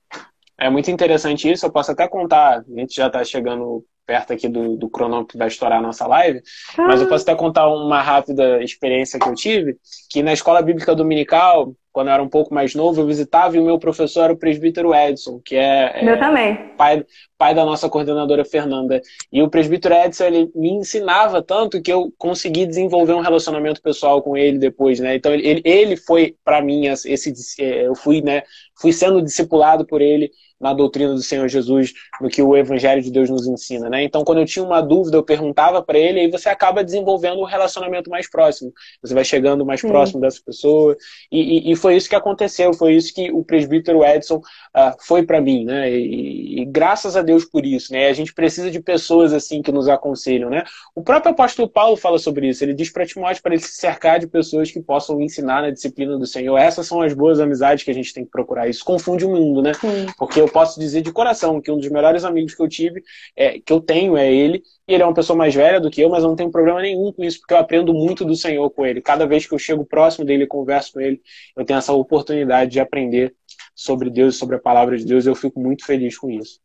É muito interessante isso. Eu posso até contar. A gente já está chegando perto aqui do, do cronômetro que vai estourar a nossa live, ah. mas eu posso até contar uma rápida experiência que eu tive, que na escola bíblica dominical, quando eu era um pouco mais novo, eu visitava e o meu professor era o presbítero Edson, que é, meu é também. Pai, pai da nossa coordenadora Fernanda. E o presbítero Edson, ele me ensinava tanto que eu consegui desenvolver um relacionamento pessoal com ele depois, né? Então ele, ele foi para mim esse é, eu fui, né, fui sendo discipulado por ele na doutrina do Senhor Jesus, no que o Evangelho de Deus nos ensina, né? Então, quando eu tinha uma dúvida, eu perguntava para ele, e você acaba desenvolvendo um relacionamento mais próximo. Você vai chegando mais Sim. próximo dessa pessoa, e, e, e, foi isso que aconteceu, foi isso que o presbítero Edson uh, foi para mim, né? E, e, graças a Deus por isso, né? A gente precisa de pessoas assim que nos aconselham, né? O próprio apóstolo Paulo fala sobre isso. Ele diz para Timóteo para ele se cercar de pessoas que possam ensinar na disciplina do Senhor. Essas são as boas amizades que a gente tem que procurar. Isso confunde o mundo, né? Sim. Porque eu posso dizer de coração que um dos melhores amigos que eu tive, é, que eu tenho, é ele. E ele é uma pessoa mais velha do que eu, mas eu não tenho problema nenhum com isso, porque eu aprendo muito do Senhor com ele. Cada vez que eu chego próximo dele e converso com ele, eu tenho essa oportunidade de aprender sobre Deus, sobre a palavra de Deus. Eu fico muito feliz com isso.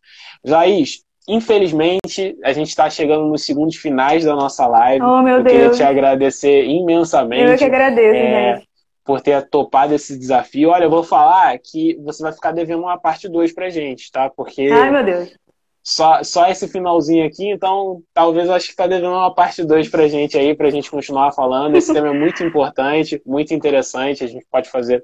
Laís, Infelizmente, a gente está chegando nos segundos finais da nossa live. Oh, meu eu Deus. queria te agradecer imensamente. Eu que agradeço, é, gente por ter topado esse desafio. Olha, eu vou falar que você vai ficar devendo uma parte 2 pra gente, tá? Porque. Ai, meu Deus. Só, só esse finalzinho aqui, então talvez eu acho que tá devendo uma parte 2 pra gente aí, pra gente continuar falando. Esse tema é muito importante, muito interessante. A gente pode fazer,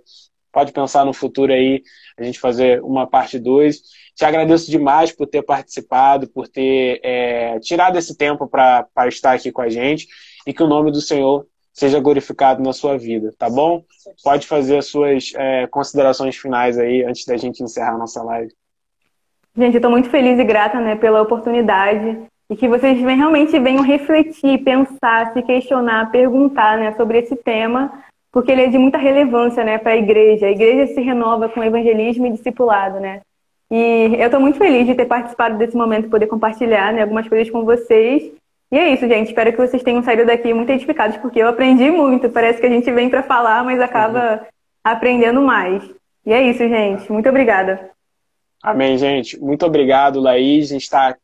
pode pensar no futuro aí, a gente fazer uma parte 2. Te agradeço demais por ter participado, por ter é, tirado esse tempo para estar aqui com a gente e que o nome do Senhor seja glorificado na sua vida, tá bom? Pode fazer as suas é, considerações finais aí antes da gente encerrar a nossa live. Gente, eu estou muito feliz e grata né, pela oportunidade e que vocês realmente venham refletir, pensar, se questionar, perguntar né, sobre esse tema, porque ele é de muita relevância né, para a igreja. A igreja se renova com evangelismo e discipulado, né? E eu estou muito feliz de ter participado desse momento, poder compartilhar né, algumas coisas com vocês e é isso, gente. Espero que vocês tenham saído daqui muito edificados, porque eu aprendi muito. Parece que a gente vem para falar, mas acaba uhum. aprendendo mais. E é isso, gente. Muito obrigada. Amém, gente. Muito obrigado, Laís. A gente está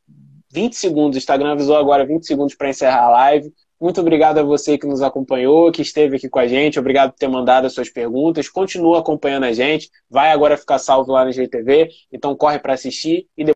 20 segundos. O Instagram avisou agora 20 segundos para encerrar a live. Muito obrigado a você que nos acompanhou, que esteve aqui com a gente. Obrigado por ter mandado as suas perguntas. Continua acompanhando a gente. Vai agora ficar salvo lá no GTV. Então corre para assistir e depois